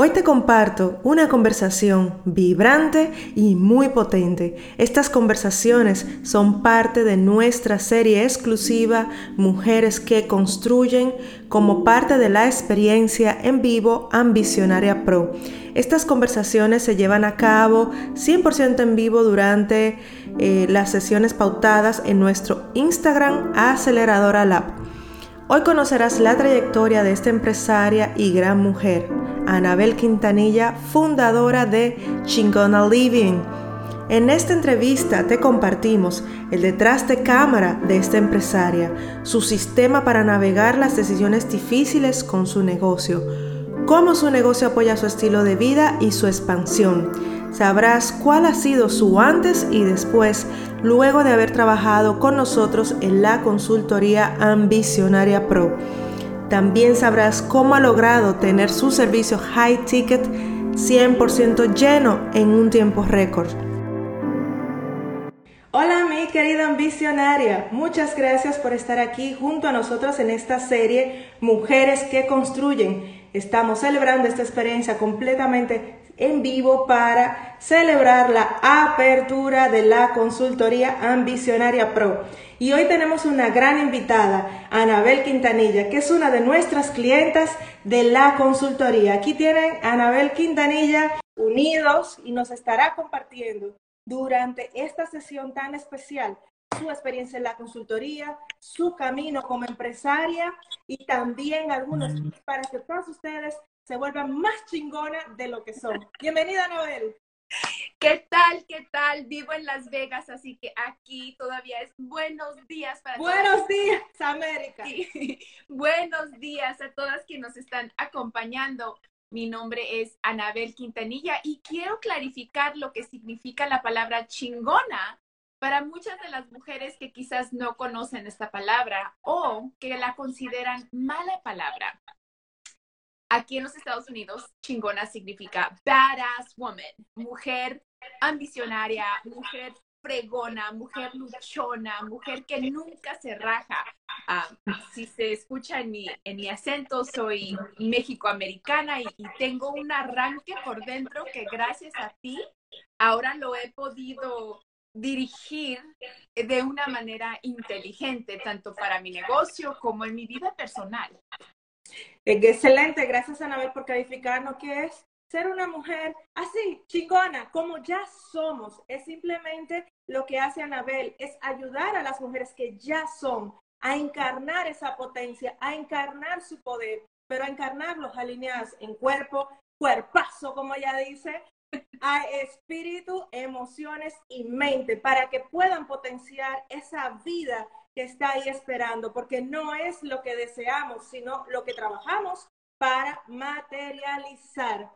Hoy te comparto una conversación vibrante y muy potente. Estas conversaciones son parte de nuestra serie exclusiva Mujeres que Construyen como parte de la experiencia en vivo Ambicionaria Pro. Estas conversaciones se llevan a cabo 100% en vivo durante eh, las sesiones pautadas en nuestro Instagram Aceleradora Lab. Hoy conocerás la trayectoria de esta empresaria y gran mujer Anabel Quintanilla, fundadora de Chingona Living. En esta entrevista te compartimos el detrás de cámara de esta empresaria, su sistema para navegar las decisiones difíciles con su negocio, cómo su negocio apoya su estilo de vida y su expansión. Sabrás cuál ha sido su antes y después luego de haber trabajado con nosotros en la consultoría Ambicionaria Pro también sabrás cómo ha logrado tener su servicio high ticket 100% lleno en un tiempo récord. Hola mi querida ambicionaria, muchas gracias por estar aquí junto a nosotros en esta serie Mujeres que Construyen. Estamos celebrando esta experiencia completamente en vivo para celebrar la apertura de la consultoría Ambicionaria Pro. Y hoy tenemos una gran invitada, Anabel Quintanilla, que es una de nuestras clientas de la consultoría. Aquí tienen a Anabel Quintanilla unidos y nos estará compartiendo durante esta sesión tan especial su experiencia en la consultoría, su camino como empresaria y también algunos para que todos ustedes se vuelvan más chingona de lo que son. Bienvenida, Anabel. ¿Qué tal? ¿Qué tal? Vivo en Las Vegas, así que aquí todavía es buenos días para Buenos días, América. Buenos días a todas que nos están acompañando. Mi nombre es Anabel Quintanilla y quiero clarificar lo que significa la palabra chingona para muchas de las mujeres que quizás no conocen esta palabra o que la consideran mala palabra. Aquí en los Estados Unidos, chingona significa badass woman, mujer ambicionaria, mujer fregona, mujer luchona, mujer que nunca se raja. Ah, si se escucha en mi, en mi acento, soy mexicoamericana y, y tengo un arranque por dentro que gracias a ti ahora lo he podido dirigir de una manera inteligente, tanto para mi negocio como en mi vida personal. Eh, excelente, gracias Anabel por calificarnos que es ser una mujer así, chingona, como ya somos. Es simplemente lo que hace Anabel, es ayudar a las mujeres que ya son a encarnar esa potencia, a encarnar su poder, pero a encarnarlos alineados en cuerpo, cuerpazo, como ella dice, a espíritu, emociones y mente, para que puedan potenciar esa vida está ahí esperando, porque no es lo que deseamos, sino lo que trabajamos para materializar.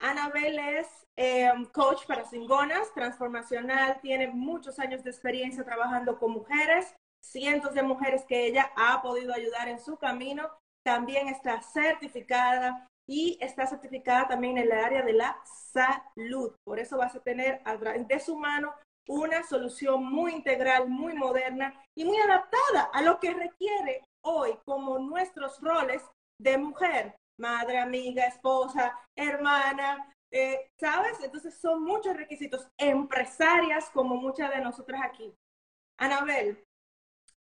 Anabel es eh, coach para cingonas, transformacional, tiene muchos años de experiencia trabajando con mujeres, cientos de mujeres que ella ha podido ayudar en su camino. También está certificada y está certificada también en el área de la salud. Por eso vas a tener de su mano una solución muy integral, muy moderna y muy adaptada a lo que requiere hoy como nuestros roles de mujer, madre, amiga, esposa, hermana, eh, ¿sabes? Entonces son muchos requisitos empresarias como muchas de nosotras aquí. Anabel,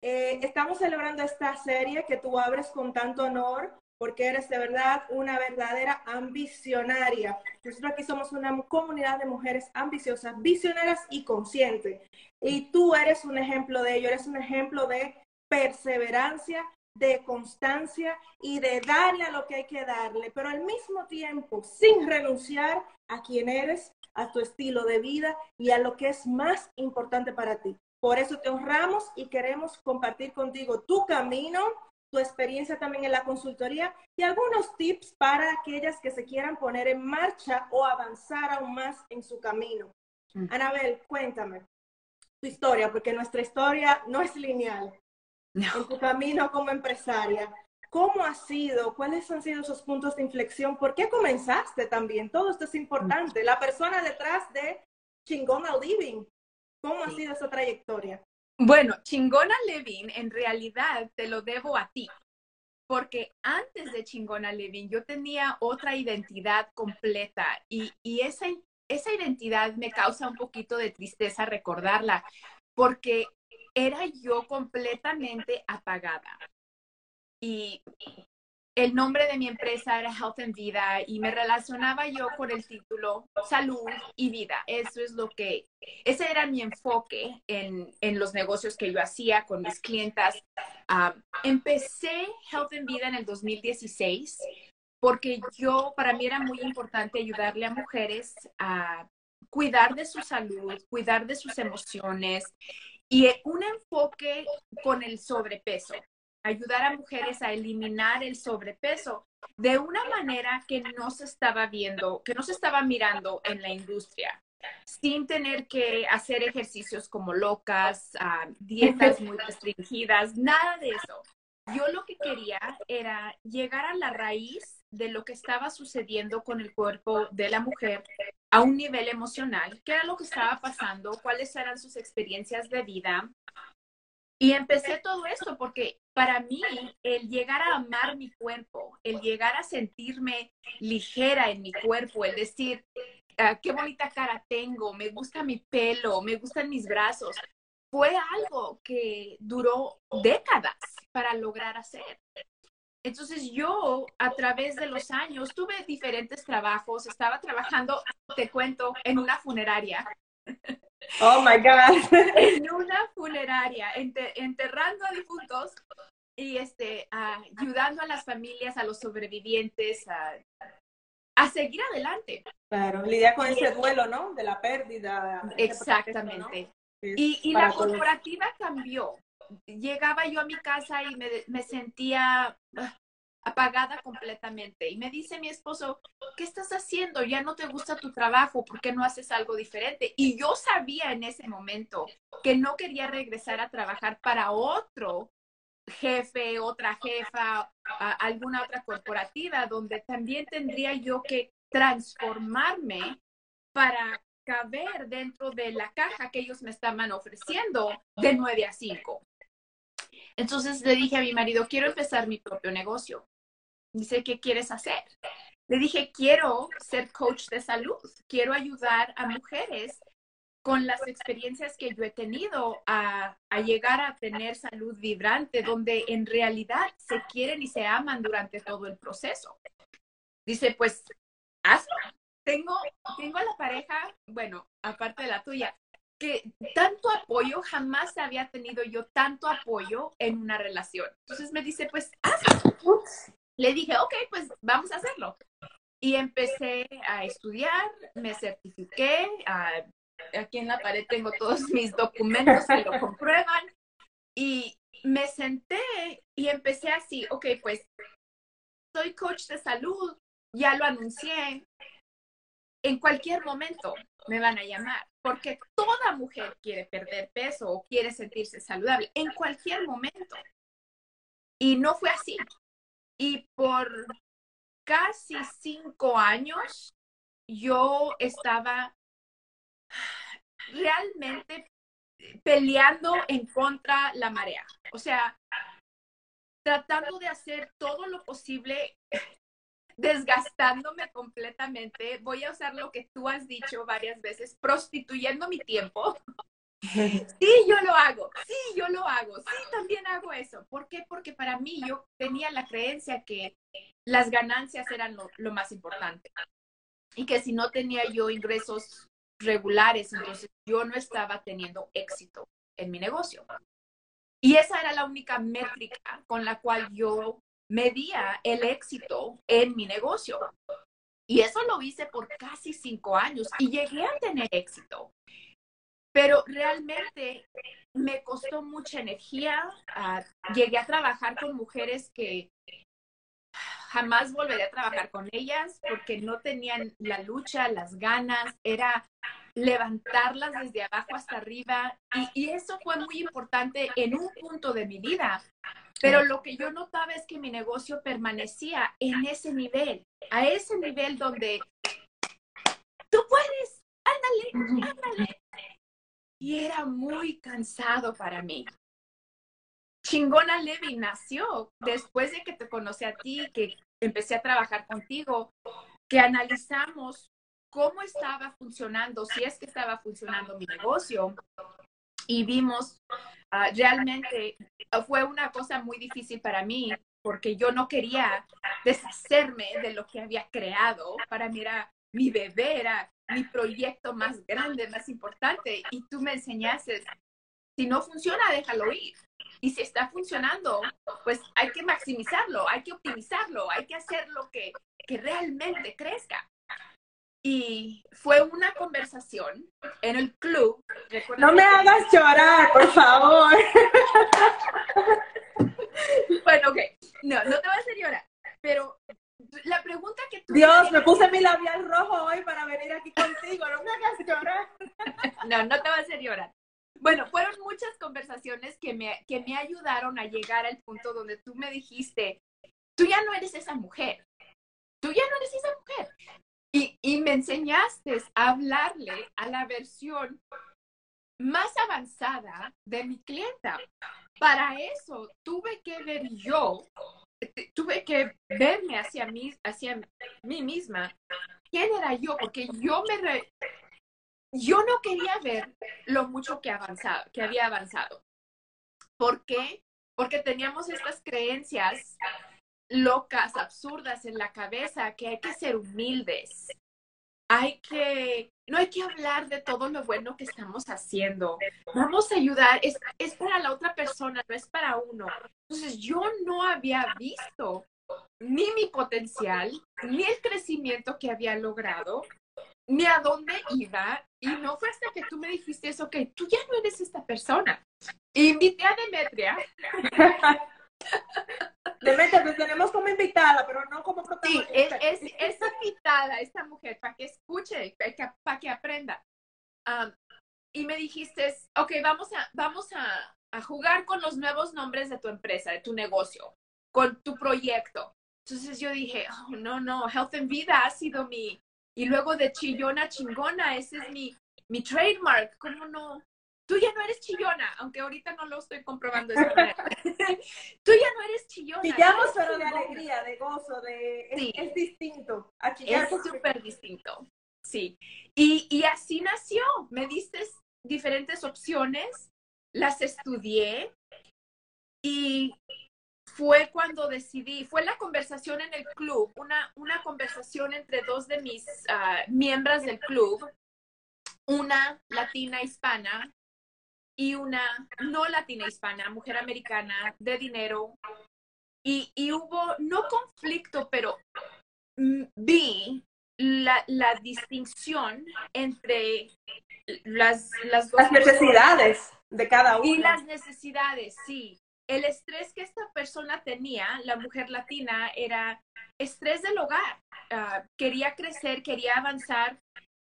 eh, estamos celebrando esta serie que tú abres con tanto honor porque eres de verdad una verdadera ambicionaria. Nosotros aquí somos una comunidad de mujeres ambiciosas, visionarias y conscientes. Y tú eres un ejemplo de ello, eres un ejemplo de perseverancia, de constancia y de darle a lo que hay que darle, pero al mismo tiempo sin renunciar a quien eres, a tu estilo de vida y a lo que es más importante para ti. Por eso te honramos y queremos compartir contigo tu camino, tu experiencia también en la consultoría y algunos tips para aquellas que se quieran poner en marcha o avanzar aún más en su camino. Mm. Anabel, cuéntame tu historia, porque nuestra historia no es lineal. En tu camino como empresaria, ¿cómo ha sido? ¿Cuáles han sido esos puntos de inflexión? ¿Por qué comenzaste también? Todo esto es importante. La persona detrás de Chingona Living, ¿cómo ha sido esa trayectoria? Bueno, Chingona Levin, en realidad te lo debo a ti. porque antes de Chingona Living yo tenía otra identidad completa y, y esa, esa identidad me causa un poquito de tristeza recordarla, porque era yo completamente apagada. Y el nombre de mi empresa era Health and Vida y me relacionaba yo con el título Salud y Vida. Eso es lo que, ese era mi enfoque en, en los negocios que yo hacía con mis clientas. Ah, empecé Health and Vida en el 2016 porque yo, para mí era muy importante ayudarle a mujeres a cuidar de su salud, cuidar de sus emociones y un enfoque con el sobrepeso ayudar a mujeres a eliminar el sobrepeso de una manera que no se estaba viendo, que no se estaba mirando en la industria, sin tener que hacer ejercicios como locas, ah, dietas muy restringidas, nada de eso. Yo lo que quería era llegar a la raíz de lo que estaba sucediendo con el cuerpo de la mujer a un nivel emocional, qué era lo que estaba pasando, cuáles eran sus experiencias de vida, y empecé todo esto porque para mí el llegar a amar mi cuerpo, el llegar a sentirme ligera en mi cuerpo, el decir, ah, qué bonita cara tengo, me gusta mi pelo, me gustan mis brazos, fue algo que duró décadas para lograr hacer. Entonces yo a través de los años tuve diferentes trabajos, estaba trabajando, te cuento, en una funeraria. Oh my God. En una funeraria, enterrando a difuntos y este, ayudando a las familias, a los sobrevivientes a, a seguir adelante. Claro, lidiar con ese duelo, ¿no? De la pérdida. Exactamente. Y, y la corporativa cambió. Llegaba yo a mi casa y me, me sentía ah, apagada completamente. Y me dice mi esposo, ¿qué estás haciendo? Ya no te gusta tu trabajo, ¿por qué no haces algo diferente? Y yo sabía en ese momento que no quería regresar a trabajar para otro jefe, otra jefa, alguna otra corporativa, donde también tendría yo que transformarme para caber dentro de la caja que ellos me estaban ofreciendo de 9 a 5. Entonces le dije a mi marido, quiero empezar mi propio negocio. Dice, ¿qué quieres hacer? Le dije, quiero ser coach de salud, quiero ayudar a mujeres con las experiencias que yo he tenido a, llegar a tener salud vibrante, donde en realidad se quieren y se aman durante todo el proceso. Dice, pues, hazlo. Tengo, tengo a la pareja, bueno, aparte de la tuya, que tanto apoyo, jamás había tenido yo tanto apoyo en una relación. Entonces me dice, pues, hazlo. Le dije, ok, pues vamos a hacerlo. Y empecé a estudiar, me certifiqué, aquí en la pared tengo todos mis documentos que lo comprueban. Y me senté y empecé así, ok, pues soy coach de salud, ya lo anuncié. En cualquier momento me van a llamar, porque toda mujer quiere perder peso o quiere sentirse saludable, en cualquier momento. Y no fue así. Y por casi cinco años yo estaba realmente peleando en contra la marea. O sea, tratando de hacer todo lo posible, desgastándome completamente. Voy a usar lo que tú has dicho varias veces, prostituyendo mi tiempo. Sí, yo lo hago, sí, yo lo hago, sí, también hago eso. ¿Por qué? Porque para mí yo tenía la creencia que las ganancias eran lo, lo más importante y que si no tenía yo ingresos regulares, entonces yo no estaba teniendo éxito en mi negocio. Y esa era la única métrica con la cual yo medía el éxito en mi negocio. Y eso lo hice por casi cinco años y llegué a tener éxito. Pero realmente me costó mucha energía. Ah, llegué a trabajar con mujeres que jamás volveré a trabajar con ellas porque no tenían la lucha, las ganas, era levantarlas desde abajo hasta arriba y, eso fue muy importante en un punto de mi vida. Pero lo que yo notaba es que mi negocio permanecía en ese nivel, a ese nivel donde tú puedes, ándale, ándale, y era muy cansado para mí. Chingona Levy nació después de que te conocí a ti, que empecé a trabajar contigo, que analizamos cómo estaba funcionando, si es que estaba funcionando mi negocio. Y vimos ah, realmente, ah, fue una cosa muy difícil para mí porque yo no quería deshacerme de lo que había creado. Para mí era mi bebé, era mi proyecto más grande, más importante. Y tú me enseñaste, si no funciona, déjalo ir. Y si está funcionando, pues hay que maximizarlo, hay que optimizarlo, hay que hacer lo que, que realmente crezca. Y fue una conversación en el club. No me hagas llorar, por favor. bueno, ok. No, no te voy a hacer llorar. Pero la pregunta que tú... Dios, me puse mi labial rojo hoy para venir aquí contigo. No me hagas llorar. no, no te voy a hacer llorar. Bueno, fueron muchas conversaciones que me, que me ayudaron a llegar al punto donde tú me dijiste, tú ya no eres esa mujer, tú ya no eres esa mujer. Y, y me enseñaste a hablarle a la versión más avanzada de mi clienta. Para eso tuve que ver yo, tuve que verme hacia mí, hacia mí misma, quién era yo, porque yo me, yo no quería ver lo mucho que, avanzado, que había avanzado. ¿Por qué? Porque teníamos estas creencias locas, absurdas en la cabeza, que hay que ser humildes. Hay que, no hay que hablar de todo lo bueno que estamos haciendo. Vamos a ayudar, es, es para la otra persona, no es para uno. Entonces yo no había visto ni mi potencial, ni el crecimiento que había logrado, ni a dónde iba. Y no fue hasta que tú me dijiste eso, que tú ya no eres esta persona. Invité a Demetria. Demetria, te tenemos como invitada, pero no como protagonista. Sí, es, es, invitada esta mujer para que escuche, para que, aprenda. y me dijiste, ok, vamos a, vamos a, a jugar con los nuevos nombres de tu empresa, de tu negocio, con tu proyecto. Entonces yo dije, oh, no, no, Health en Vida ha sido mi, y luego de chillona chingona, ese es mi, mi trademark. ¿Cómo no? Tú ya no eres chillona, aunque ahorita no lo estoy comprobando de esa manera. Tú ya no eres chillona. Chillamos, pero de alegría, de gozo, de... Sí. Es, distinto. es súper distinto. Sí. Y, y así nació. Me diste diferentes opciones, las estudié y fue cuando decidí, fue la conversación en el club, una, una conversación entre dos de mis uh, miembros del club, una latina hispana y una no latina hispana, mujer americana, de dinero. Y, y hubo, no conflicto, pero vi la, la distinción entre las, las, las necesidades de cada uno. Y las necesidades, sí el estrés que esta persona tenía, la mujer latina, era estrés del hogar. Ah, quería crecer, quería avanzar,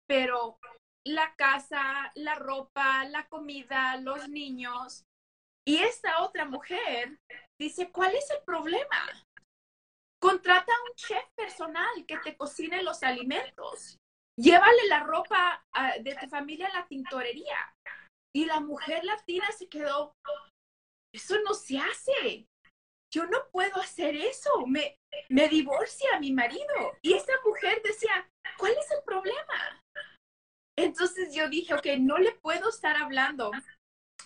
pero la casa, la ropa, la comida, los niños. Y esta otra mujer dice, ¿cuál es el problema? Contrata a un chef personal que te cocine los alimentos. Llévale la ropa ah, de tu familia a la tintorería. Y la mujer latina se quedó, eso no se hace. Yo no puedo hacer eso. Me, me divorcia a mi marido. Y esa mujer decía, ¿cuál es el problema? Entonces yo dije, ok, no le puedo estar hablando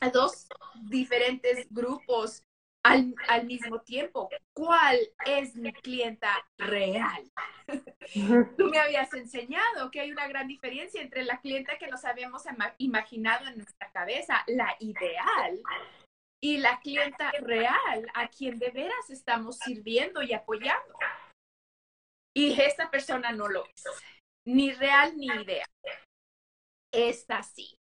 a dos diferentes grupos al, al, mismo tiempo. ¿Cuál es mi clienta real? Tú me habías enseñado que hay una gran diferencia entre la clienta que nos habíamos imaginado en nuestra cabeza, la ideal, y la clienta real a quien de veras estamos sirviendo y apoyando. Y esta persona no lo es, ni real ni idea. Está así.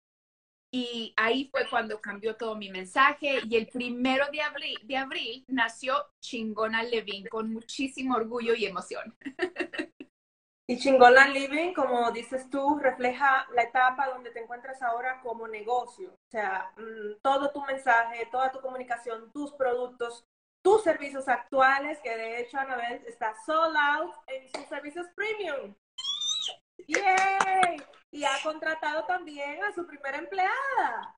Y ahí fue cuando cambió todo mi mensaje y el primero de abril, de abril nació Chingona Levin con muchísimo orgullo y emoción. Y Chingona Living, como dices tú, refleja la etapa donde te encuentras ahora como negocio. O sea, mm, todo tu mensaje, toda tu comunicación, tus productos, tus servicios actuales, que de hecho Anabel está sold out en sus servicios premium. ¡Yay! Y ha contratado también a su primera empleada.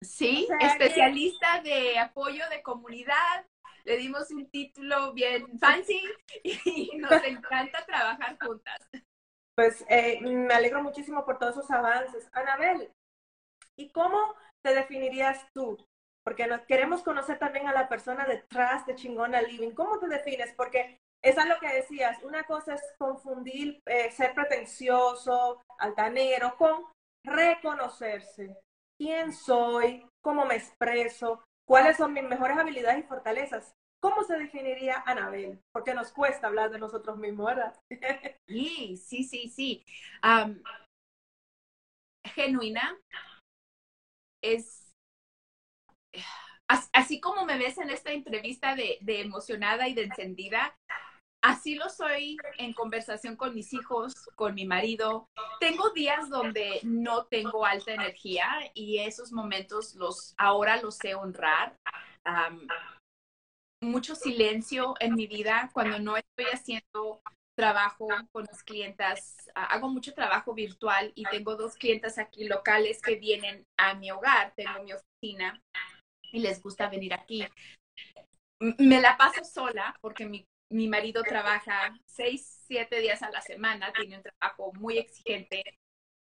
Sí, especialista de apoyo de comunidad. Le dimos un título bien fancy y nos encanta trabajar juntas. Pues eh, me alegro muchísimo por todos esos avances. Anabel, ¿y cómo te definirías tú? Porque nos queremos conocer también a la persona detrás de Chingona Living. ¿Cómo te defines? Porque esa es lo que decías. Una cosa es confundir eh, ser pretencioso, altanero, con reconocerse. ¿Quién soy? ¿Cómo me expreso? ¿Cuáles son mis mejores habilidades y fortalezas? ¿Cómo se definiría Anabel? Porque nos cuesta hablar de nosotros mismos, ¿verdad? Sí, sí, sí, sí. genuina es así como me ves en esta entrevista de, de, emocionada y de encendida, así lo soy en conversación con mis hijos, con mi marido. Tengo días donde no tengo alta energía y esos momentos los ahora los sé honrar mucho silencio en mi vida cuando no estoy haciendo trabajo con mis clientas. Hago mucho trabajo virtual y tengo dos clientas aquí locales que vienen a mi hogar. Tengo mi oficina y les gusta venir aquí. Me la paso sola porque mi, mi marido trabaja seis, siete días a la semana, tiene un trabajo muy exigente.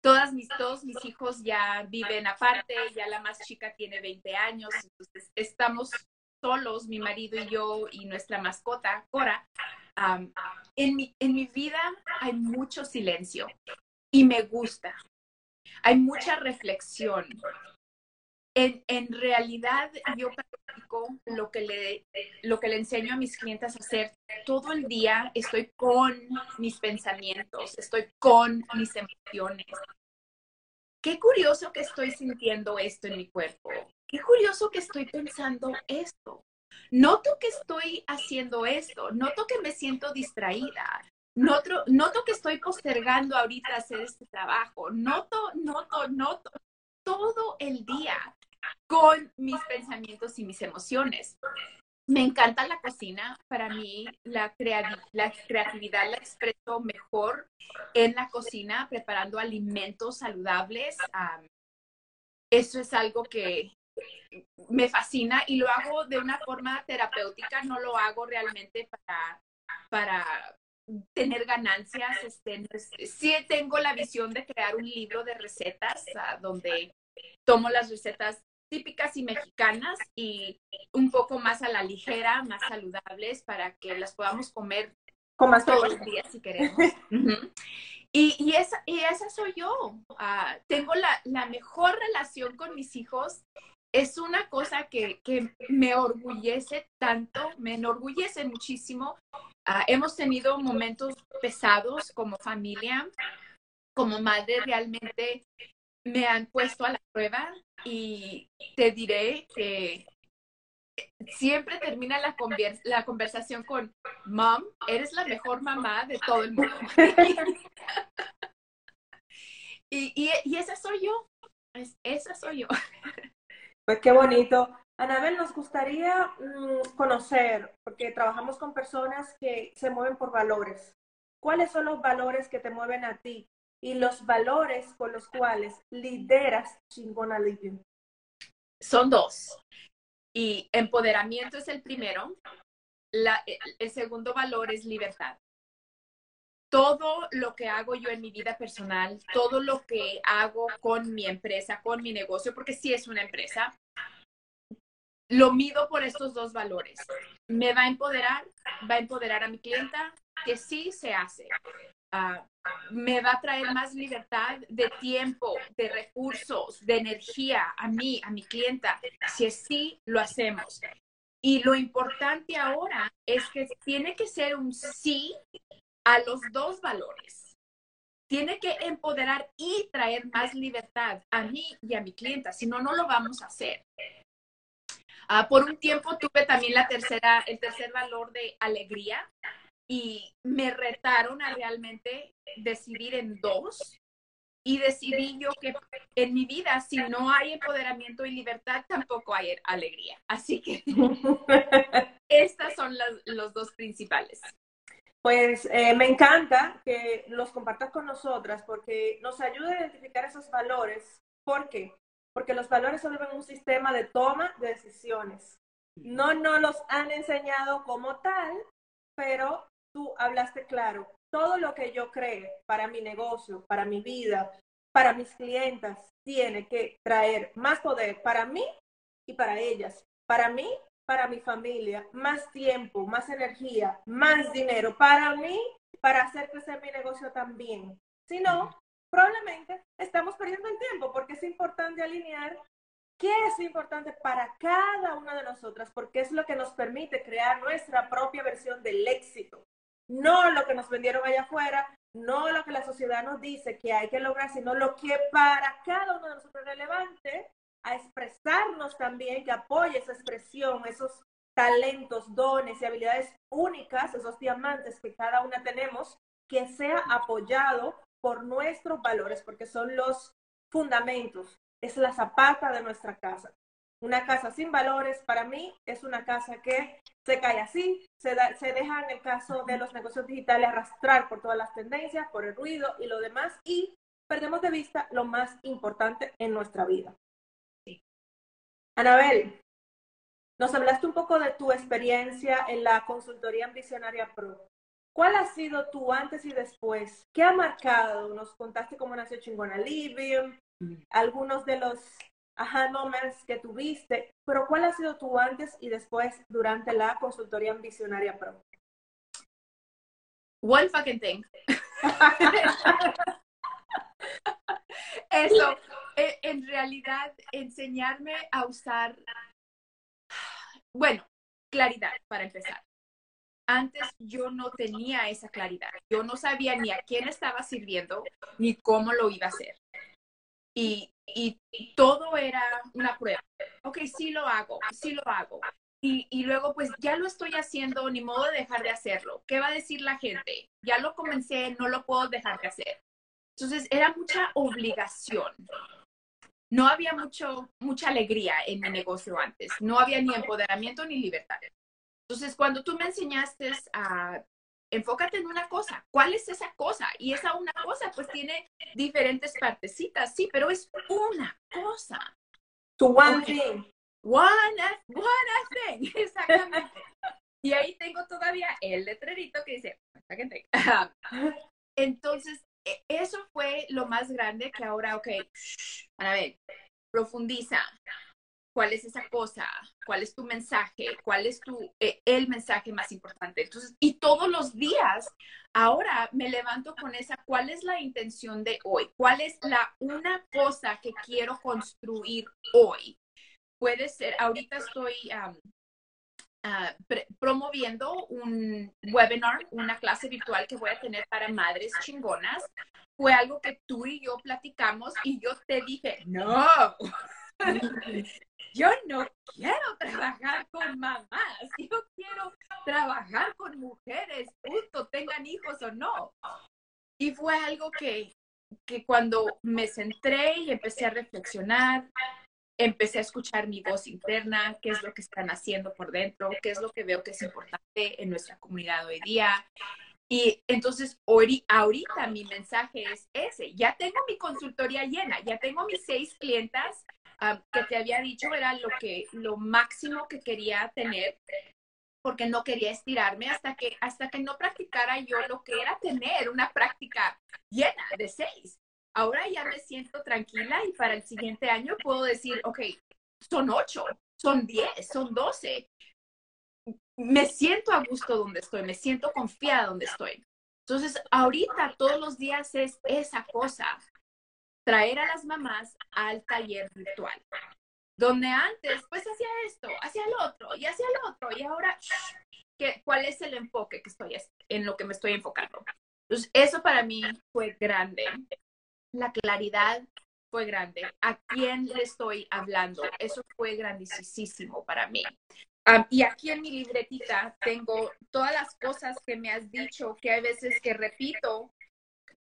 Todas mis, todos mis hijos ya viven aparte, ya la más chica tiene 20 años, entonces estamos solos, mi marido y yo y nuestra mascota, Cora, en, mi, en mi vida hay mucho silencio y me gusta. Hay mucha reflexión. En, en realidad yo practico lo que, le, lo que le enseño a mis clientes a hacer todo el día. Estoy con mis pensamientos, estoy con mis emociones. Qué curioso que estoy sintiendo esto en mi cuerpo qué curioso que estoy pensando esto. Noto que estoy haciendo esto, noto que me siento distraída, noto, noto que estoy postergando ahorita hacer este trabajo, noto, noto, noto todo el día con mis pensamientos y mis emociones. Me encanta la cocina. Para mí, la, la creatividad la expreso mejor en la cocina, preparando alimentos saludables. eso es algo que, me fascina y lo hago de una forma terapéutica, no lo hago realmente para, para tener ganancias. Este, sí tengo la visión de crear un libro de recetas donde tomo las recetas típicas y mexicanas y un poco más a la ligera, más saludables para que las podamos comer más todos los días si queremos. y, y, esa, y esa soy yo. Ah, tengo la, la, mejor relación con mis hijos es una cosa que, me orgullece tanto, me enorgullece muchísimo. Ah, hemos tenido momentos pesados como familia, como madre, realmente me han puesto a la prueba y te diré que siempre termina la, la conversación con, mom, eres la mejor mamá de todo el mundo. y, y, esa soy yo, esa soy yo. Pues qué bonito. Anabel, nos gustaría mm, conocer, porque trabajamos con personas que se mueven por valores. ¿Cuáles son los valores que te mueven a ti y los valores con los cuales lideras Chingona Living? Son dos. Y empoderamiento es el primero. el segundo valor es libertad todo lo que hago yo en mi vida personal, todo lo que hago con mi empresa, con mi negocio, porque sí es una empresa, lo mido por estos dos valores. Me va a empoderar, va a empoderar a mi clienta, que sí se hace. Ah, me va a traer más libertad de tiempo, de recursos, de energía a mí, a mi clienta, si sí lo hacemos. Y lo importante ahora es que tiene que ser un sí a los dos valores. Tiene que empoderar y traer más libertad a mí y a mi clienta, si no, no lo vamos a hacer. Ah, por un tiempo tuve también la tercera, el tercer valor de alegría y me retaron a realmente decidir en dos y decidí yo que en mi vida si no hay empoderamiento y libertad tampoco hay alegría. Así que estas son los dos principales. Pues eh, me encanta que los compartas con nosotras porque nos ayuda a identificar esos valores. ¿Por qué? porque los valores son un sistema de toma de decisiones. No nos los han enseñado como tal, pero tú hablaste claro. Todo lo que yo cree para mi negocio, para mi vida, para mis clientas, tiene que traer más poder para mí y para ellas. Para mí, para mi familia, más tiempo, más energía, más dinero. Para mí, para hacer crecer mi negocio también. Si no, probablemente estamos perdiendo el tiempo porque es importante alinear qué es importante para cada una de nosotras, porque es lo que nos permite crear nuestra propia versión del éxito. No lo que nos vendieron allá afuera, no lo que la sociedad nos dice que hay que lograr, sino lo que para cada uno de nosotros es relevante a expresarnos también, que apoye esa expresión, esos talentos, dones y habilidades únicas, esos diamantes que cada una tenemos, que sea apoyado por nuestros valores, porque son los fundamentos, es la zapata de nuestra casa. Una casa sin valores, para mí, es una casa que se cae así, se, se deja en el caso de los negocios digitales arrastrar por todas las tendencias, por el ruido y lo demás, y perdemos de vista lo más importante en nuestra vida. Anabel, nos hablaste un poco de tu experiencia en la consultoría en Visionaria Pro. ¿Cuál ha sido tu antes y después? ¿Qué ha marcado? Nos contaste cómo nació Chingona Living, mm. algunos de los aha moments que tuviste, pero ¿cuál ha sido tu antes y después durante la consultoría Visionaria Pro? One fucking thing. Eso, e, en realidad, enseñarme a usar, bueno, claridad para empezar. Antes yo no tenía esa claridad. Yo no sabía ni a quién estaba sirviendo ni cómo lo iba a hacer. Y, y todo era una prueba. Ok, sí lo hago, sí lo hago. Y, y, luego, pues ya lo estoy haciendo, ni modo de dejar de hacerlo. ¿Qué va a decir la gente? Ya lo comencé, no lo puedo dejar de hacer. Entonces, era mucha obligación. No había mucho, mucha alegría en mi negocio antes. No había ni empoderamiento ni libertad. Entonces, cuando tú me enseñaste a enfócate en una cosa. ¿Cuál es esa cosa? Y esa una cosa, pues tiene diferentes partecitas, sí, pero es una cosa. Tu one thing. One, one thing, exactamente. y ahí tengo todavía el letrerito que dice, entonces, e, eso fue lo más grande que ahora, ok, a ver, profundiza, cuál es esa cosa, cuál es tu mensaje, cuál es tu, eh, el mensaje más importante. Entonces, y todos los días, ahora me levanto con esa, cuál es la intención de hoy, cuál es la una cosa que quiero construir hoy. Puede ser, ahorita estoy ah, promoviendo un webinar, una clase virtual que voy a tener para madres chingonas. Fue algo que tú y yo platicamos y yo te dije, no, yo no quiero trabajar con mamás, yo quiero trabajar con mujeres, justo tengan hijos o no. Y fue algo que, que cuando me centré y empecé a reflexionar, empecé a escuchar mi voz interna, qué es lo que están haciendo por dentro, qué es lo que veo que es importante en nuestra comunidad hoy día. Y entonces, ahorita mi mensaje es ese. Ya tengo mi consultoría llena, ya tengo mis seis clientas que te había dicho era lo que lo máximo que quería tener porque no quería estirarme hasta que hasta que no practicara yo lo que era tener una práctica llena de seis. Ahora ya me siento tranquila y para el siguiente año puedo decir, ok, son ocho, son diez, son doce. Me siento a gusto donde estoy, me siento confiada donde estoy. Entonces, ahorita todos los días es esa cosa traer a las mamás al taller virtual, donde antes pues hacía esto, hacía lo otro y hacía lo otro y ahora, ¿qué, ¿cuál es el enfoque que estoy en lo que me estoy enfocando? Entonces, eso para mí fue grande. La claridad fue grande. ¿A quién le estoy hablando? Eso fue grandísimo para mí. y aquí en mi libretita tengo todas las cosas que me has dicho, que hay veces que repito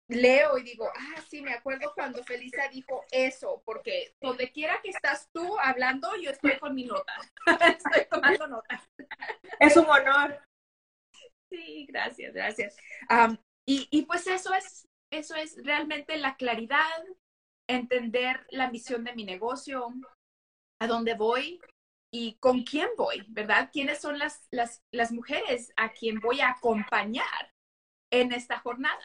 leo y digo, ah, sí, me acuerdo cuando Felisa dijo eso, porque donde quiera que estás tú hablando, yo estoy con mi nota. estoy tomando nota. Es un honor. Sí, gracias, gracias. y, y pues eso es, eso es realmente la claridad, entender la misión de mi negocio, a dónde voy y con quién voy, ¿verdad? ¿Quiénes son las, las, las mujeres a quien voy a acompañar en esta jornada?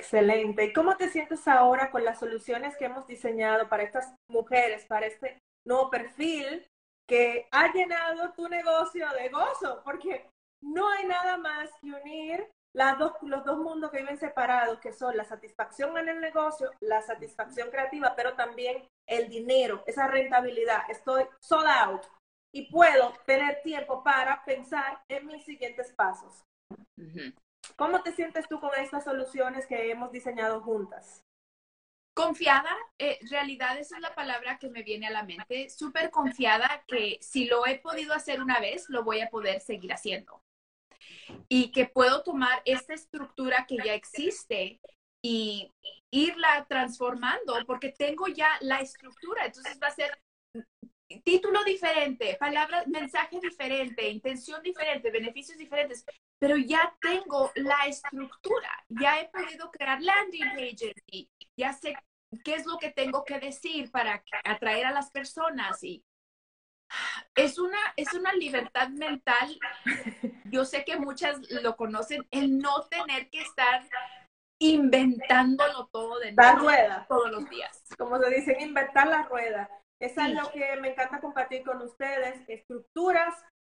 Excelente. ¿Y cómo te sientes ahora con las soluciones que hemos diseñado para estas mujeres, para este nuevo perfil que ha llenado tu negocio de gozo? Porque no hay nada más que unir las dos, los dos mundos que viven separados, que son la satisfacción en el negocio, la satisfacción creativa, pero también el dinero, esa rentabilidad. Estoy sold out y puedo tener tiempo para pensar en mis siguientes pasos. ¿Cómo te sientes tú con estas soluciones que hemos diseñado juntas? Confiada, eh, realidad esa es la palabra que me viene a la mente, súper confiada que si lo he podido hacer una vez, lo voy a poder seguir haciendo. Y que puedo tomar esta estructura que ya existe y irla transformando porque tengo ya la estructura. Entonces va a ser título diferente, palabras, mensaje diferente, intención diferente, beneficios diferentes, pero ya tengo la estructura, ya he podido crear landing pages y ya sé qué es lo que tengo que decir para atraer a las personas y es una, es una libertad mental. Yo sé que muchas lo conocen, el no tener que estar inventándolo todo de la rueda todos los días. Como se dice, inventar la rueda. Eso es lo que me encanta compartir con ustedes, estructuras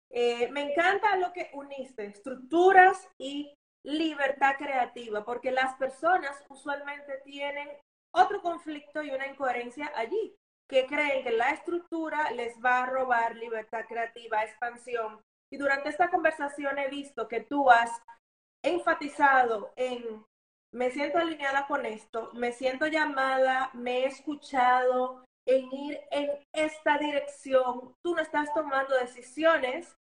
eh, me encanta lo que uniste, estructuras y libertad creativa, porque las personas usualmente tienen otro conflicto y una incoherencia allí, que creen que la estructura les va a robar libertad creativa, expansión. Y durante esta conversación he visto que tú has enfatizado en, me siento alineada con esto, me siento llamada, me he escuchado en ir en esta dirección. Tú no estás tomando decisiones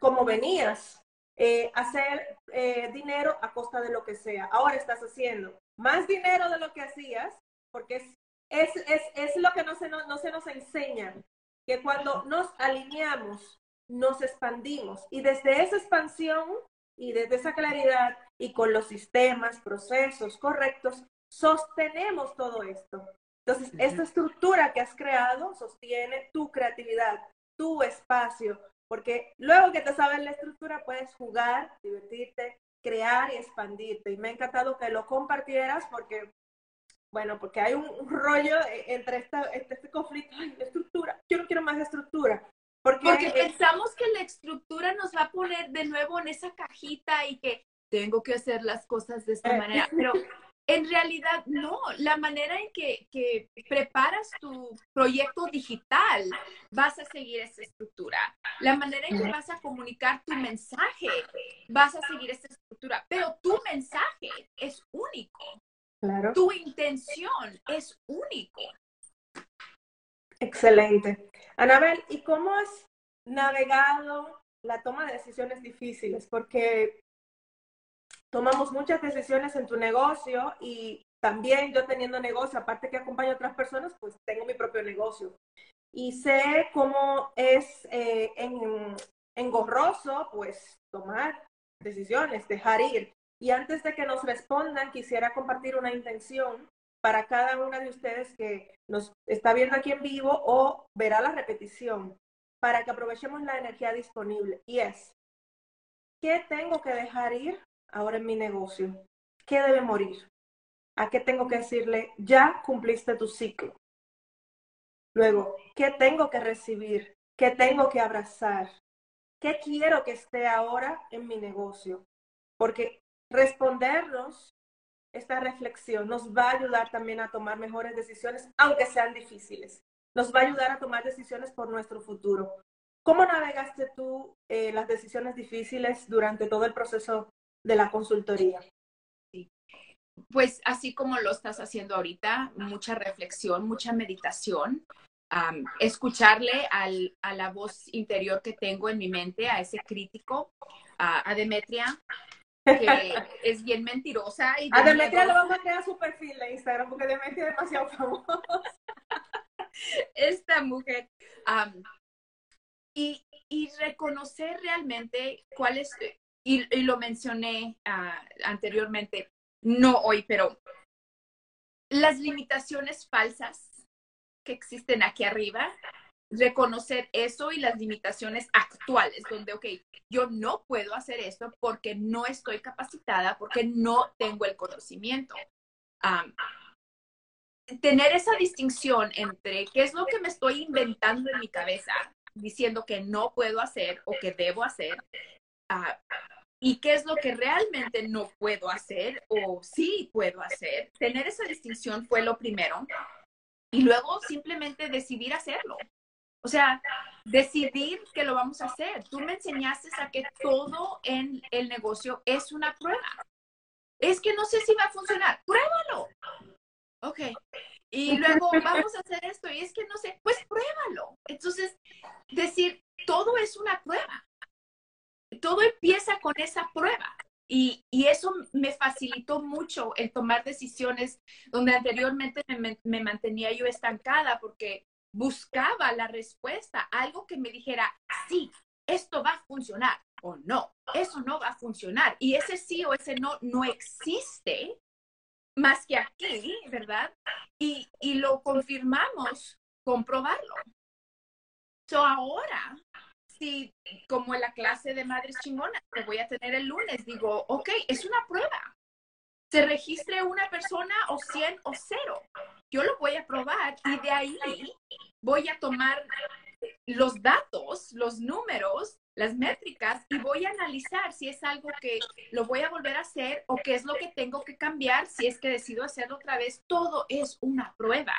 como venías, eh, hacer eh, dinero a costa de lo que sea. Ahora estás haciendo más dinero de lo que hacías, porque es, es, es, es lo que no se, no, no se nos enseña, que cuando nos alineamos, nos expandimos. Y desde esa expansión y desde esa claridad y con los sistemas, procesos correctos, sostenemos todo esto. Entonces, esta estructura que has creado sostiene tu creatividad, tu espacio, porque luego que te sabes la estructura puedes jugar, divertirte, crear y expandirte. Y me ha encantado que lo compartieras porque, bueno, porque hay un, rollo entre esta, este, este, conflicto, ay, la estructura, yo no quiero más estructura. Porque, porque pensamos que la estructura nos va a poner de nuevo en esa cajita y que tengo que hacer las cosas de esta eh, manera, pero en realidad, no. La manera en que, preparas tu proyecto digital, vas a seguir esa estructura. La manera en que vas a comunicar tu mensaje, vas a seguir esa estructura. Pero tu mensaje es único. Claro. Tu intención es único. Excelente. Anabel, ¿y cómo has navegado la toma de decisiones difíciles? Porque tomamos muchas decisiones en tu negocio y también yo teniendo negocio, aparte que acompaño a otras personas, pues tengo mi propio negocio. Y sé cómo es eh, engorroso, pues, tomar decisiones, dejar ir. Y antes de que nos respondan, quisiera compartir una intención para cada una de ustedes que nos está viendo aquí en vivo o verá la repetición, para que aprovechemos la energía disponible. Y es, ¿qué tengo que dejar ir ahora en mi negocio, ¿qué debe morir? ¿A qué tengo que decirle, ya cumpliste tu ciclo? Luego, ¿qué tengo que recibir? ¿Qué tengo que abrazar? ¿Qué quiero que esté ahora en mi negocio? Porque respondernos esta reflexión nos va a ayudar también a tomar mejores decisiones, aunque sean difíciles. Nos va a ayudar a tomar decisiones por nuestro futuro. ¿Cómo navegaste tú eh, las decisiones difíciles durante todo el proceso de la consultoría. Pues así como lo estás haciendo ahorita, mucha reflexión, mucha meditación, escucharle al, a la voz interior que tengo en mi mente, a ese crítico, a, Demetria, que es bien mentirosa. Y a Demetria le vamos a crear su perfil de Instagram porque Demetria es demasiado famosa. Esta mujer. y, y reconocer realmente cuál es, y, lo mencioné ah, anteriormente, no hoy, pero las limitaciones falsas que existen aquí arriba, reconocer eso y las limitaciones actuales, donde, ok, yo no puedo hacer esto porque no estoy capacitada, porque no tengo el conocimiento. tener esa distinción entre qué es lo que me estoy inventando en mi cabeza, diciendo que no puedo hacer o que debo hacer, ah, y qué es lo que realmente no puedo hacer o sí puedo hacer. Tener esa distinción fue lo primero. Y luego simplemente decidir hacerlo. O sea, decidir que lo vamos a hacer. Tú me enseñaste a que todo en el negocio es una prueba. Es que no sé si va a funcionar. Pruébalo. Ok. Y luego vamos a hacer esto y es que no sé, pues pruébalo. Entonces, decir, todo es una prueba. Todo empieza con esa prueba. Y, y, eso me facilitó mucho el tomar decisiones donde anteriormente me, me, mantenía yo estancada porque buscaba la respuesta, algo que me dijera, sí, esto va a funcionar o no, eso no va a funcionar. Y ese sí o ese no no existe más que aquí, ¿verdad? Y, y lo confirmamos comprobarlo. So ahora, si como la clase de madres chingonas que voy a tener el lunes, digo, ok, es una prueba. Se registre una persona o 100 o cero. Yo lo voy a probar y de ahí voy a tomar los datos, los números, las métricas y voy a analizar si es algo que lo voy a volver a hacer o qué es lo que tengo que cambiar si es que decido hacerlo otra vez. Todo es una prueba.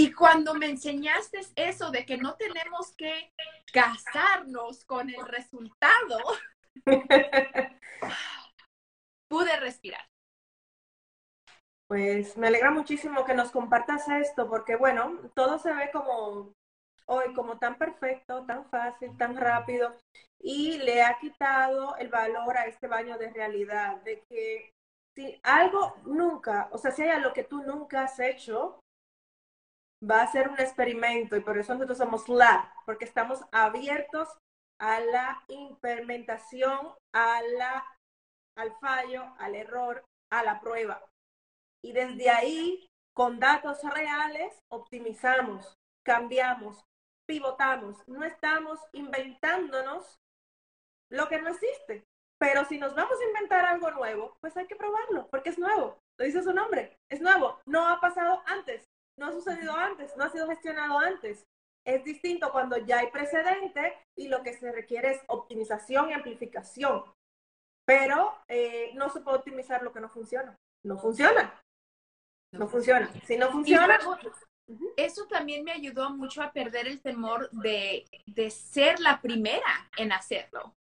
Y cuando me enseñaste eso de que no tenemos que casarnos con el resultado, pude respirar. Pues me alegra muchísimo que nos compartas esto, porque bueno, todo se ve como hoy, como tan perfecto, tan fácil, tan rápido, y le ha quitado el valor a este baño de realidad, de que si algo nunca, o sea, si hay algo que tú nunca has hecho, va a ser un experimento, y por eso nosotros somos lab, porque estamos abiertos a la implementación, a la, al fallo, al error, a la prueba. Y desde ahí, con datos reales, optimizamos, cambiamos, pivotamos. No estamos inventándonos lo que no existe. Pero si nos vamos a inventar algo nuevo, pues hay que probarlo, porque es nuevo. Lo dice su nombre, es nuevo. No ha pasado antes, no ha sucedido antes, no ha sido gestionado antes. Es distinto cuando ya hay precedente y lo que se requiere es optimización y amplificación. Pero eh, no se puede optimizar lo que no funciona. No funciona. No funciona. Si no funciona... eso también me ayudó mucho a perder el temor de, de ser la primera en hacerlo.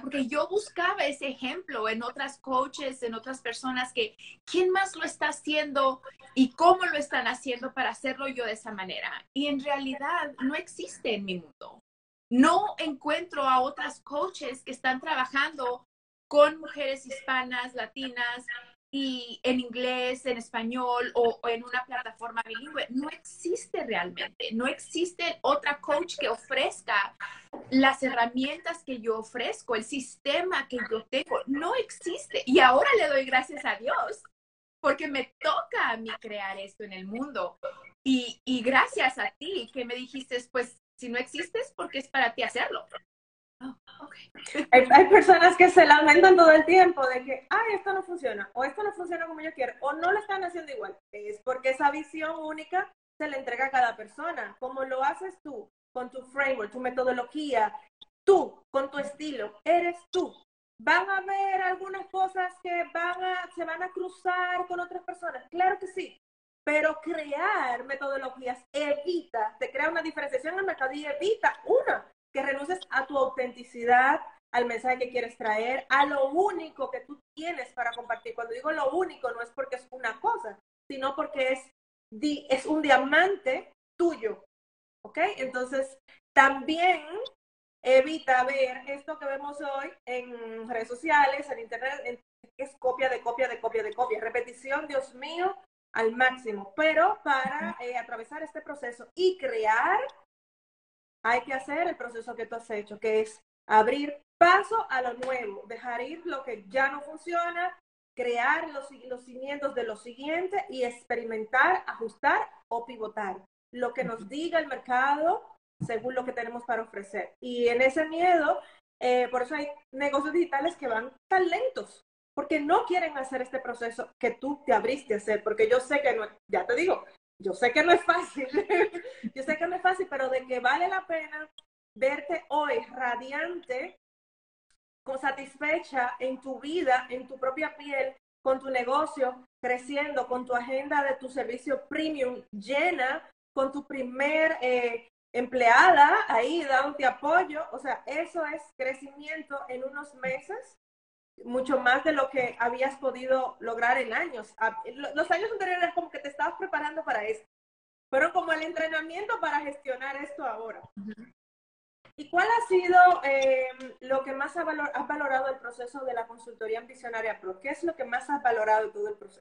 Porque yo buscaba ese ejemplo en otras coaches, en otras personas que, ¿quién más lo está haciendo y cómo lo están haciendo para hacerlo yo de esa manera? Y en realidad no existe en mi mundo. No encuentro a otras coaches que están trabajando con mujeres hispanas, latinas, y en inglés, en español o, en una plataforma bilingüe. No existe realmente. No existe otra coach que ofrezca las herramientas que yo ofrezco, el sistema que yo tengo. No existe. Y ahora le doy gracias a Dios porque me toca a mí crear esto en el mundo. Y, y gracias a ti que me dijiste, pues si no existes, porque es para ti hacerlo. Oh, hay, personas que se lamentan todo el tiempo de que, ay, esto no funciona, o esto no funciona como yo quiero, o no lo están haciendo igual. Es porque esa visión única se le entrega a cada persona. Como lo haces tú, con tu framework, tu metodología, tú, con tu estilo, eres tú. Van a haber algunas cosas que van a, se van a cruzar con otras personas, claro que sí, pero crear metodologías evita, te crea una diferenciación en el mercado y evita una que renuncies a tu autenticidad, al mensaje que quieres traer, a lo único que tú tienes para compartir. Cuando digo lo único, no es porque es una cosa, sino porque es, es un diamante tuyo. ¿Ok? Entonces, también evita ver esto que vemos hoy en redes sociales, en internet, que es copia de copia de copia de copia. Repetición, Dios mío, al máximo. Pero para eh, atravesar este proceso y crear hay que hacer el proceso que tú has hecho, que es abrir paso a lo nuevo, dejar ir lo que ya no funciona, crear los, los cimientos de lo siguiente y experimentar, ajustar o pivotar. Lo que nos diga el mercado según lo que tenemos para ofrecer. Y en ese miedo, eh, por eso hay negocios digitales que van tan lentos, porque no quieren hacer este proceso que tú te abriste a hacer, porque yo sé que no, ya te digo, yo sé que no es fácil, yo sé que no es fácil, pero de que vale la pena verte hoy radiante, con satisfecha en tu vida, en tu propia piel, con tu negocio creciendo, con tu agenda de tu servicio premium llena, con tu primer eh, empleada ahí dándote apoyo. O sea, eso es crecimiento en unos meses, mucho más de lo que habías podido lograr en años. Los años anteriores como que te estabas preparando para esto. Fueron como el entrenamiento para gestionar esto ahora. ¿Y cuál ha sido em, lo que más has valorado el proceso de la consultoría en Visionaria Pro? ¿Qué es lo que más has valorado todo el proceso?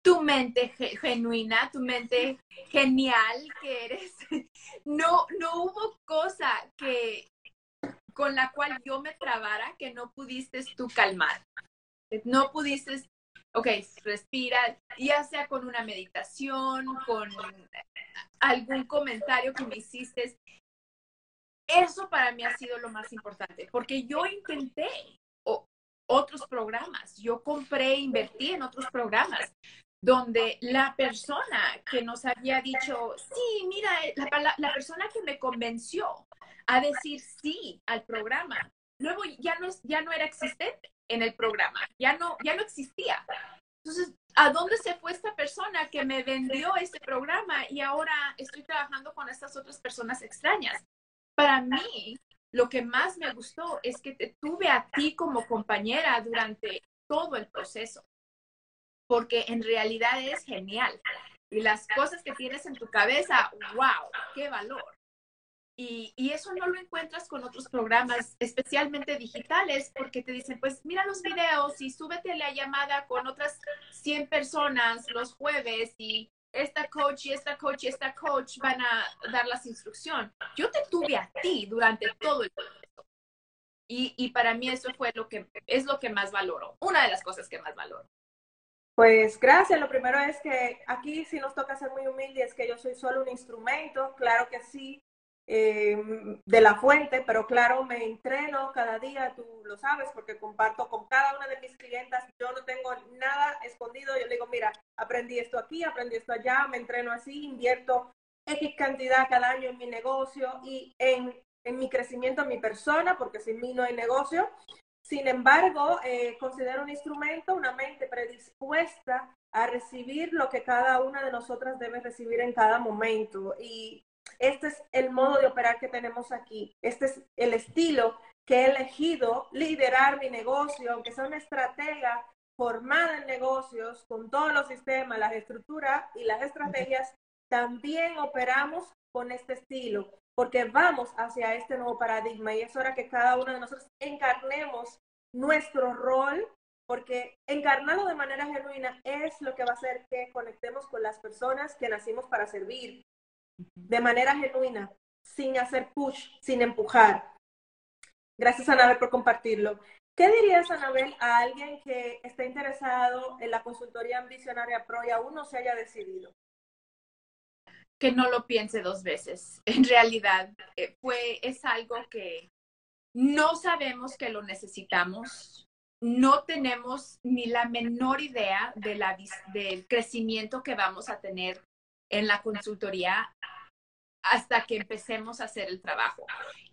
Tu mente genuina, tu mente genial que eres. No, no hubo cosa que con la cual yo me trabara que no pudiste tú calmar. No pudiste, ok, respira, ya sea con una meditación, con algún comentario que me hiciste, eso para mí ha sido lo más importante, porque yo intenté otros programas, yo compré, invertí en otros programas donde la persona que nos había dicho, sí, mira, eh, la, persona que me convenció a decir sí al programa, luego ya no, ya no era existente en el programa, ya no, ya no existía. Entonces, ¿a dónde se fue esta persona que me vendió este programa y ahora estoy trabajando con estas otras personas extrañas? Para mí, lo que más me gustó es que te tuve a ti como compañera durante todo el proceso, porque en realidad es genial. Y las cosas que tienes en tu cabeza, wow, qué valor. Y, eso no lo encuentras con otros programas, especialmente digitales, porque te dicen, pues mira los videos y súbete la llamada con otras 100 personas los jueves y esta coach y esta coach y esta coach van a dar las instrucciones. Yo te tuve a ti durante todo el proceso. Y, y, para mí eso fue lo que es lo que más valoro, una de las cosas que más valoro. Pues gracias. Lo primero es que aquí sí nos toca ser muy humildes, que yo soy solo un instrumento, claro que sí, Em, de la fuente, pero claro, me entreno cada día, tú lo sabes, porque comparto con cada una de mis clientas, yo no tengo nada escondido, yo le digo, mira, aprendí esto aquí, aprendí esto allá, me entreno así, invierto X cantidad cada año en mi negocio y en, en mi crecimiento, en mi persona, porque sin mí no hay negocio. Sin embargo, eh, considero un instrumento, una mente predispuesta a recibir lo que cada una de nosotras debe recibir en cada momento. Y este es el modo de operar que tenemos aquí. Este es el estilo que he elegido liderar mi negocio, aunque sea una estratega formada en negocios, con todos los sistemas, las estructuras y las estrategias, también operamos con este estilo, porque vamos hacia este nuevo paradigma y es hora que cada uno de nosotros encarnemos nuestro rol, porque encarnarlo de manera genuina es lo que va a hacer que conectemos con las personas que nacimos para servir, de manera genuina, sin hacer push, sin empujar. Gracias, Anabel, por compartirlo. ¿Qué dirías, Anabel, a alguien que está interesado en la consultoría Visionaria Pro y aún no se haya decidido? Que no lo piense dos veces. En realidad, eh, fue, es algo que no sabemos que lo necesitamos. No tenemos ni la menor idea de la, del crecimiento que vamos a tener en la consultoría hasta que empecemos a hacer el trabajo.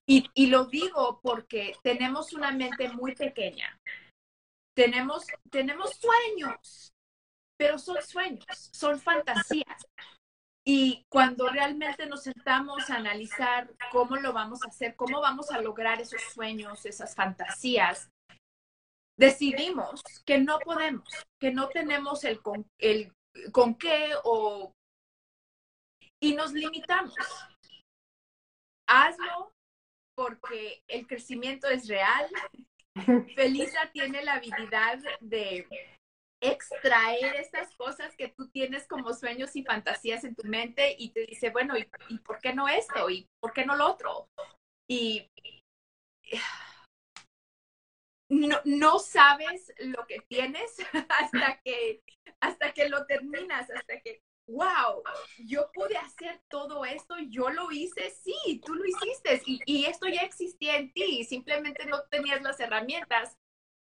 Y, y, lo digo porque tenemos una mente muy pequeña. Tenemos, tenemos sueños, pero son sueños, son fantasías. Y cuando realmente nos sentamos a analizar cómo lo vamos a hacer, cómo vamos a lograr esos sueños, esas fantasías, decidimos que no podemos, que no tenemos el con, el con qué o y nos limitamos. Hazlo porque el crecimiento es real. Felisa tiene la habilidad de extraer estas cosas que tú tienes como sueños y fantasías en tu mente y te dice, bueno, ¿y, ¿y por qué no esto? ¿Y por qué no lo otro? Y no, no sabes lo que tienes hasta que, hasta que lo terminas, hasta que, wow, yo pude hacer todo esto, yo lo hice, sí, tú lo hiciste y, y esto ya existía en ti, simplemente no tenías las herramientas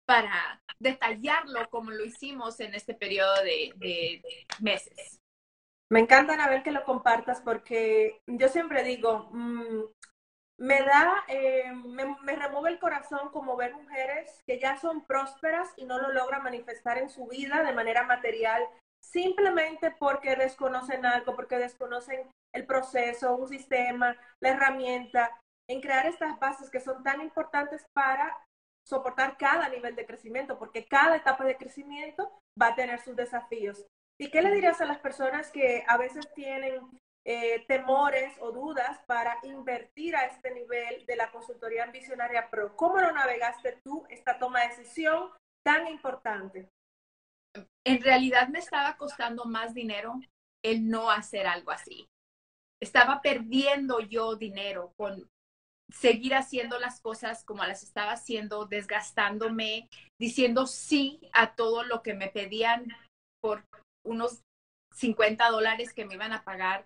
para detallarlo como lo hicimos en este periodo de, meses. Me encanta, Anabel, que lo compartas porque yo siempre digo, mmm, me da, eh, me, me, remueve el corazón como ver mujeres que ya son prósperas y no lo logran manifestar en su vida de manera material, simplemente porque desconocen algo, porque desconocen el proceso, un sistema, la herramienta, en crear estas bases que son tan importantes para soportar cada nivel de crecimiento, porque cada etapa de crecimiento va a tener sus desafíos. ¿Y qué le dirías a las personas que a veces tienen eh, temores o dudas para invertir a este nivel de la consultoría Visionaria Pro. ¿Cómo lo navegaste tú esta toma de decisión tan importante? En realidad me estaba costando más dinero el no hacer algo así. Estaba perdiendo yo dinero con seguir haciendo las cosas como las estaba haciendo, desgastándome, diciendo sí a todo lo que me pedían por unos 50 dólares que me iban a pagar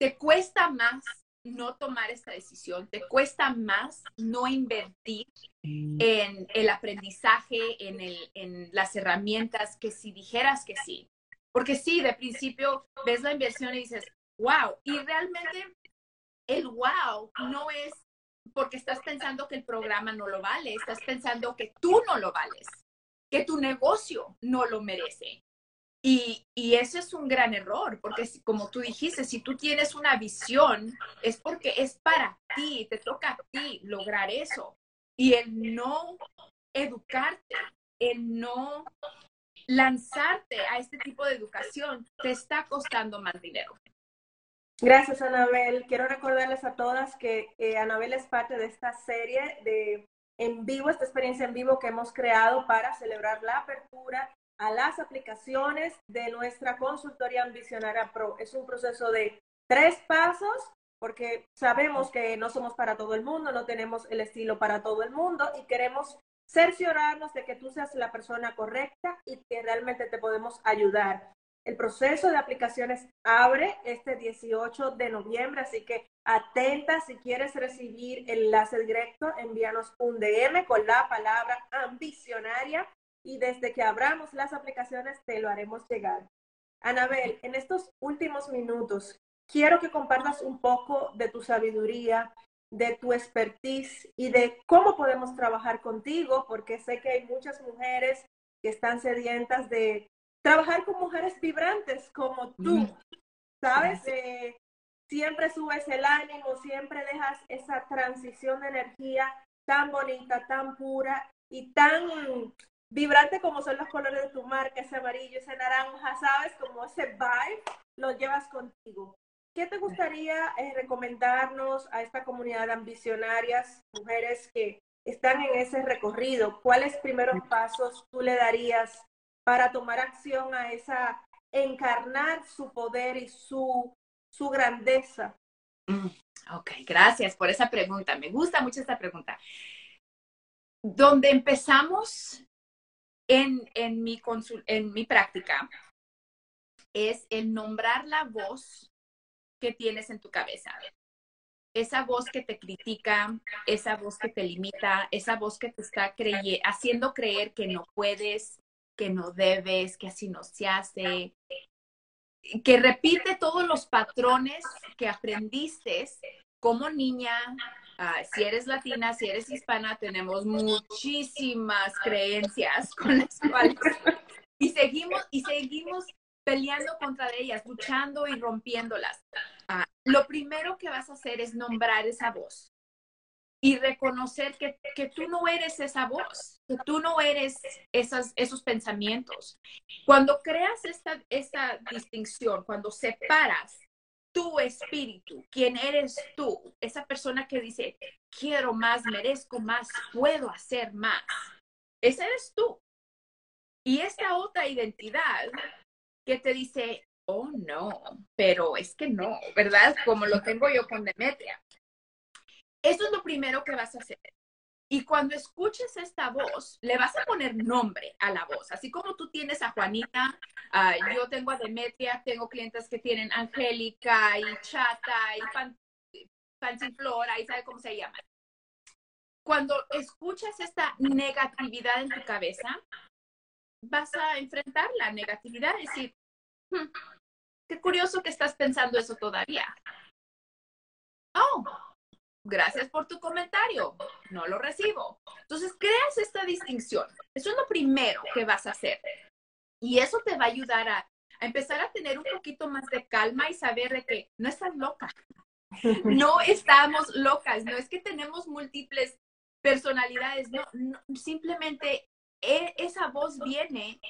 te cuesta más no tomar esta decisión, te cuesta más no invertir en el aprendizaje, en, el, en las herramientas, que si dijeras que sí. Porque sí, de principio ves la inversión y dices, wow, y realmente el wow no es porque estás pensando que el programa no lo vale, estás pensando que tú no lo vales, que tu negocio no lo merece. Y, y, ese es un gran error, porque como tú dijiste, si tú tienes una visión, es porque es para ti, te toca a ti lograr eso. Y el no educarte, el no lanzarte a este tipo de educación, te está costando más dinero. Gracias, Anabel. Quiero recordarles a todas que eh, Anabel es parte de esta serie de en vivo, esta experiencia en vivo que hemos creado para celebrar la apertura a las aplicaciones de nuestra consultoría Visionaria Pro. Es un proceso de tres pasos porque sabemos que no somos para todo el mundo, no tenemos el estilo para todo el mundo y queremos cerciorarnos de que tú seas la persona correcta y que realmente te podemos ayudar. El proceso de aplicaciones abre este 18 de noviembre, así que atenta si quieres recibir enlace directo, envíanos un DM con la palabra ambicionaria y desde que abramos las aplicaciones te lo haremos llegar. Anabel, en estos últimos minutos, quiero que compartas un poco de tu sabiduría, de tu expertise y de cómo podemos trabajar contigo, porque sé que hay muchas mujeres que están sedientas de trabajar con mujeres vibrantes como tú, ¿sabes? Eh, siempre subes el ánimo, siempre dejas esa transición de energía tan bonita, tan pura y tan vibrante como son los colores de tu marca, ese amarillo, ese naranja, ¿sabes? Como ese vibe, lo llevas contigo. ¿Qué te gustaría eh, recomendarnos a esta comunidad de ambicionarias, mujeres que están en ese recorrido? ¿Cuáles primeros pasos tú le darías para tomar acción a esa, encarnar su poder y su, su grandeza? Mm, ok, gracias por esa pregunta. Me gusta mucho esta pregunta. Donde empezamos en, mi, en mi práctica es el nombrar la voz que tienes en tu cabeza. Esa voz que te critica, esa voz que te limita, esa voz que te está haciendo creer que no puedes, que no debes, que así no se hace, que repite todos los patrones que aprendiste como niña, Ah, si eres latina, si eres hispana, tenemos muchísimas creencias con las cuales y seguimos y seguimos peleando contra ellas, luchando y rompiéndolas. Ah, lo primero que vas a hacer es nombrar esa voz y reconocer que, que tú no eres esa voz, que tú no eres esas, esos pensamientos. Cuando creas esta, esta distinción, cuando separas tu espíritu, quién eres tú, esa persona que dice, quiero más, merezco más, puedo hacer más. Ese eres tú. Y esta otra identidad que te dice, oh no, pero es que no, ¿verdad? Como lo tengo yo con Demetria. Eso es lo primero que vas a hacer. Y cuando escuches esta voz, le vas a poner nombre a la voz. Así como tú tienes a Juanita, ah, yo tengo a Demetria, tengo clientes que tienen Angélica y Chata y Pan, y sabe cómo se llama. Cuando escuchas esta negatividad en tu cabeza, vas a enfrentar la negatividad y decir, hmm, qué curioso que estás pensando eso todavía. Oh, gracias por tu comentario, no lo recibo. Entonces, creas esta distinción. Eso es lo primero que vas a hacer. Y eso te va a ayudar a, empezar a tener un poquito más de calma y saber de que no estás loca. No estamos locas, no es que tenemos múltiples personalidades, no, simplemente e, esa voz viene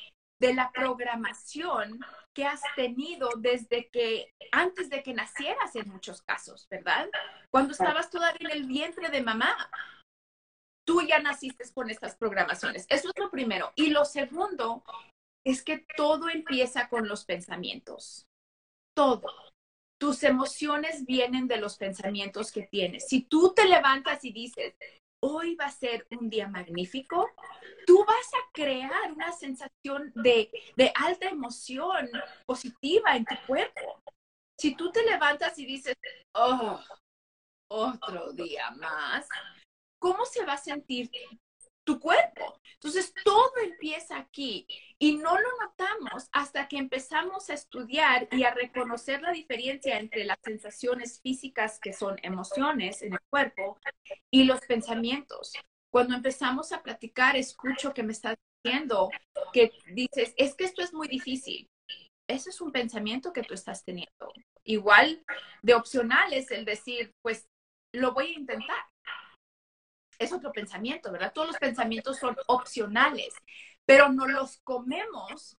de la programación que has tenido desde que antes de que nacieras en muchos casos, ¿verdad? Cuando estabas todavía en el vientre de mamá, tú ya naciste con estas programaciones. Eso es lo primero. Y lo segundo es que todo empieza con los pensamientos. Todo. Tus emociones vienen de los pensamientos que tienes. Si tú te levantas y dices, hoy va a ser un día magnífico, tú vas a crear una sensación de, alta emoción positiva en tu cuerpo. Si tú te levantas y dices, oh, otro día más, ¿cómo se va a sentir tu cuerpo. Entonces, todo empieza aquí y no lo notamos hasta que empezamos a estudiar y a reconocer la diferencia entre las sensaciones físicas, que son emociones en el cuerpo, y los pensamientos. Cuando empezamos a platicar, escucho que me estás diciendo que dices, es que esto es muy difícil. Ese es un pensamiento que tú estás teniendo. Igual de opcional es el decir, pues lo voy a intentar es otro pensamiento, ¿verdad? Todos los pensamientos son opcionales, pero no los comemos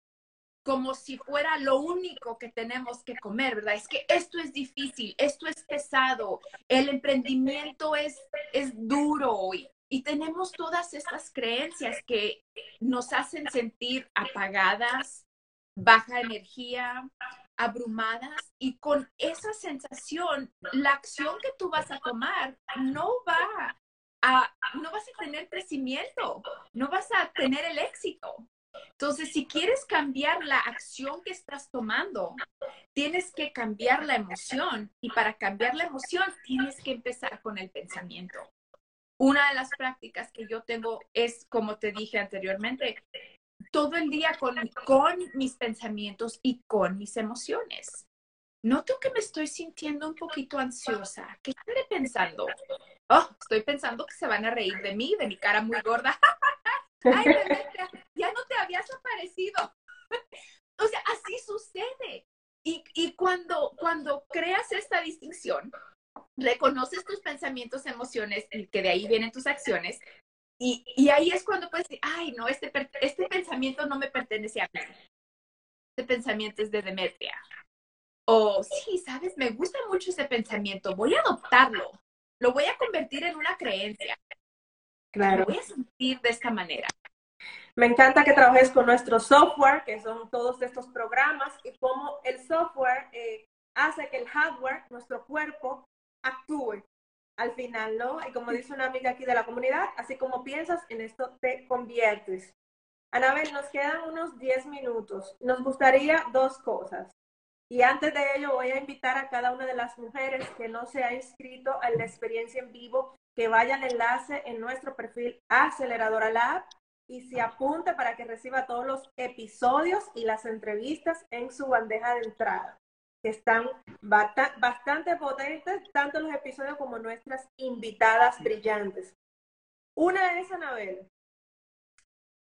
como si fuera lo único que tenemos que comer, ¿verdad? Es que esto es difícil, esto es pesado, el emprendimiento es, es duro y, y tenemos todas estas creencias que nos hacen sentir apagadas, baja energía, abrumadas y con esa sensación, la acción que tú vas a tomar no va no vas a tener crecimiento, no vas a tener el éxito. Entonces, si quieres cambiar la acción que estás tomando, tienes que cambiar la emoción y para cambiar la emoción tienes que empezar con el pensamiento. Una de las prácticas que yo tengo es, como te dije anteriormente, todo el día con, mis pensamientos y con mis emociones. Noto que me estoy sintiendo un poquito ansiosa. ¿Qué estaré pensando? Oh, estoy pensando que se van a reír de mí, de mi cara muy gorda. Ay, ya no te habías aparecido. o sea, así sucede. Y, y cuando, cuando creas esta distinción, reconoces tus pensamientos, emociones, y que de ahí vienen tus acciones, y, y, ahí es cuando puedes decir, ay, no, este, este pensamiento no me pertenece a mí. Este pensamiento es de Demetria. O sí, sabes, me gusta mucho ese pensamiento, voy a adoptarlo lo voy a convertir en una creencia. Claro. voy a sentir de esta manera. Me encanta que trabajes con nuestro software, que son todos estos programas, y cómo el software eh, hace que el hardware, nuestro cuerpo, actúe al final, ¿no? Y como dice una amiga aquí de la comunidad, así como piensas, en esto te conviertes. Anabel, nos quedan unos 10 minutos. Nos gustaría dos cosas. Y antes de ello voy a invitar a cada una de las mujeres que no se ha inscrito a la experiencia en vivo que vaya al enlace en nuestro perfil Aceleradora Lab y se apunte para que reciba todos los episodios y las entrevistas en su bandeja de entrada, que están bastante potentes, tanto los episodios como nuestras invitadas brillantes. Una es Anabel.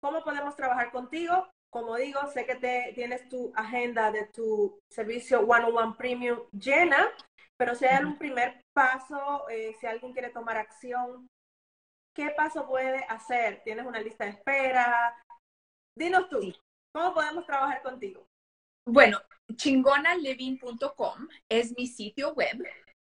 ¿Cómo podemos trabajar contigo? Como digo, sé que te, tienes tu agenda de tu servicio one-on-one premium llena, pero si hay algún primer paso, eh, si alguien quiere tomar acción, ¿qué paso puede hacer? ¿Tienes una lista de espera? Dinos tú, ¿cómo podemos trabajar contigo? Bueno, chingonaliving.com es mi sitio web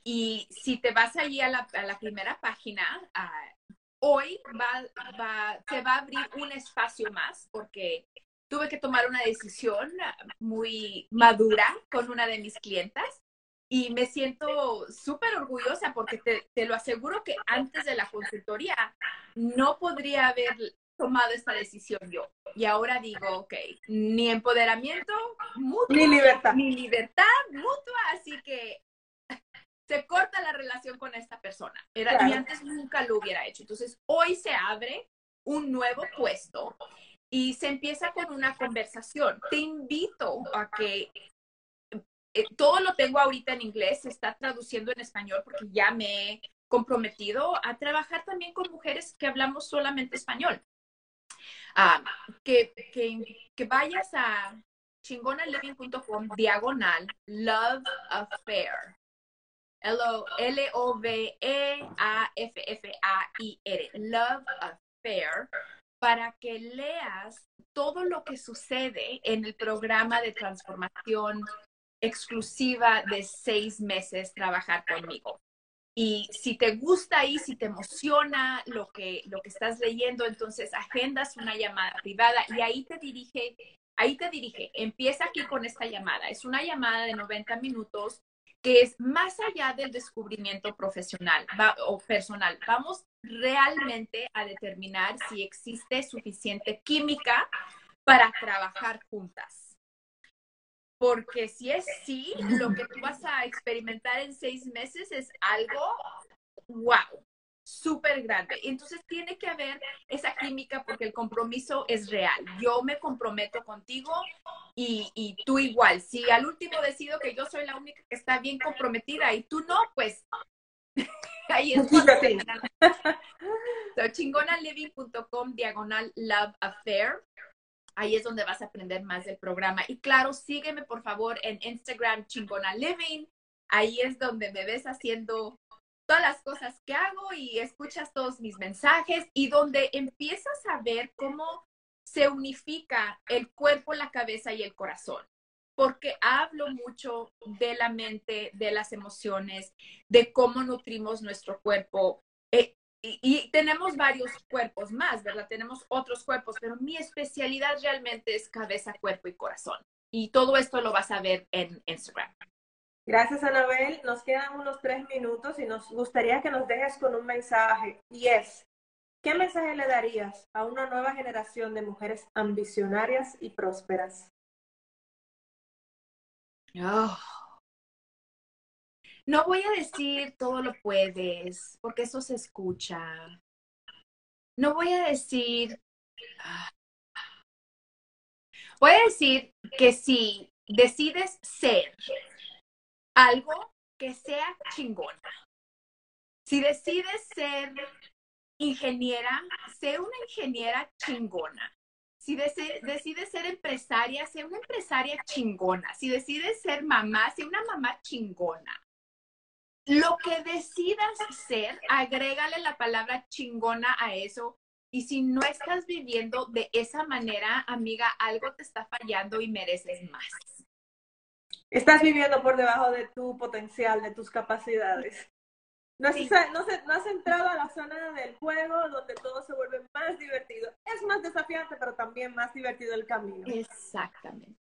y si te vas allí a la, primera página, uh, hoy va, va, se va a abrir un espacio más porque tuve que tomar una decisión muy madura con una de mis clientas y me siento súper orgullosa porque te, te, lo aseguro que antes de la consultoría no podría haber tomado esta decisión yo. Y ahora digo, ok, ni empoderamiento mutuo, ni libertad. Ni libertad mutua, así que se corta la relación con esta persona. Era, Y antes nunca lo hubiera hecho. Entonces, hoy se abre un nuevo puesto y se empieza con una conversación. Te invito a que eh, todo lo tengo ahorita en inglés, se está traduciendo en español porque ya me he comprometido a trabajar también con mujeres que hablamos solamente español. Ah, que, que, vayas a chingonaliving.com diagonal love affair. L-O-V-E-A-F-F-A-I-R. Love affair para que leas todo lo que sucede en el programa de transformación exclusiva de seis meses trabajar conmigo. Y si te gusta y si te emociona lo que, lo que estás leyendo, entonces agendas una llamada privada y ahí te dirige, ahí te dirige, empieza aquí con esta llamada. Es una llamada de 90 minutos que es más allá del descubrimiento profesional o personal. Vamos realmente a determinar si existe suficiente química para trabajar juntas porque si es sí, lo que tú vas a experimentar en seis meses es algo, wow, súper grande. Entonces tiene que haber esa química porque el compromiso es real. Yo me comprometo contigo y, y tú igual. Si al último decido que yo soy la única que está bien comprometida y tú no, pues ahí es so, chingonaliving.com diagonal love affair Ahí es donde vas a aprender más del programa. Y claro, sígueme por favor en Instagram Chingona Living. Ahí es donde me ves haciendo todas las cosas que hago y escuchas todos mis mensajes y donde empiezas a ver cómo se unifica el cuerpo, la cabeza y el corazón. Porque hablo mucho de la mente, de las emociones, de cómo nutrimos nuestro cuerpo. Eh, y, tenemos varios cuerpos más, ¿verdad? Tenemos otros cuerpos, pero mi especialidad realmente es cabeza, cuerpo y corazón. Y todo esto lo vas a ver en Instagram. Gracias, Anabel. Nos quedan unos tres minutos y nos gustaría que nos dejes con un mensaje. Y es, ¿qué mensaje le darías a una nueva generación de mujeres ambicionarias y prósperas? Oh. No voy a decir todo lo puedes, porque eso se escucha. No voy a decir... Ah, voy a decir que si decides ser algo que sea chingona, si decides ser ingeniera, sé una ingeniera chingona. Si decides ser empresaria, sé una empresaria chingona. Si decides ser mamá, sé una mamá chingona lo que decidas ser, agrégale la palabra chingona a eso. Y si no estás viviendo de esa manera, amiga, algo te está fallando y mereces más. Estás viviendo por debajo de tu potencial, de tus capacidades. No, has, entrado a la zona del juego donde todo se vuelve más divertido. Es más desafiante, pero también más divertido el camino. Exactamente.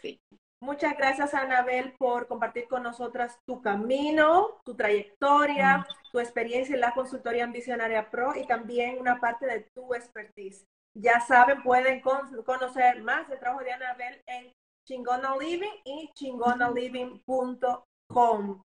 Sí. Muchas gracias, Anabel, por compartir con nosotras tu camino, tu trayectoria, tu experiencia en la consultoría Ambicionaria Pro y también una parte de tu expertise. Ya saben, pueden conocer más del trabajo de Anabel en Chingona Living y chingonaliving.com.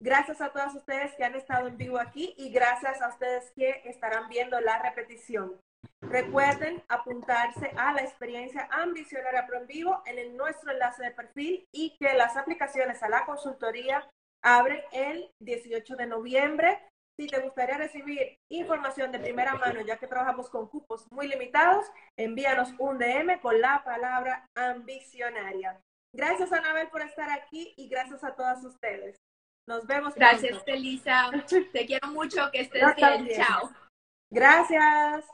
Gracias a todas ustedes que han estado en vivo aquí y gracias a ustedes que estarán viendo la repetición. Recuerden apuntarse a la experiencia ambicionaria Pro en vivo en nuestro enlace de perfil y que las aplicaciones a la consultoría abren el 18 de noviembre. Si te gustaría recibir información de primera mano, ya que trabajamos con cupos muy limitados, envíanos un DM con la palabra ambicionaria. Gracias, Anabel, por estar aquí y gracias a todas ustedes. Nos vemos. Gracias, Elisa. Te quiero mucho. Que estés bien. Chao. Gracias.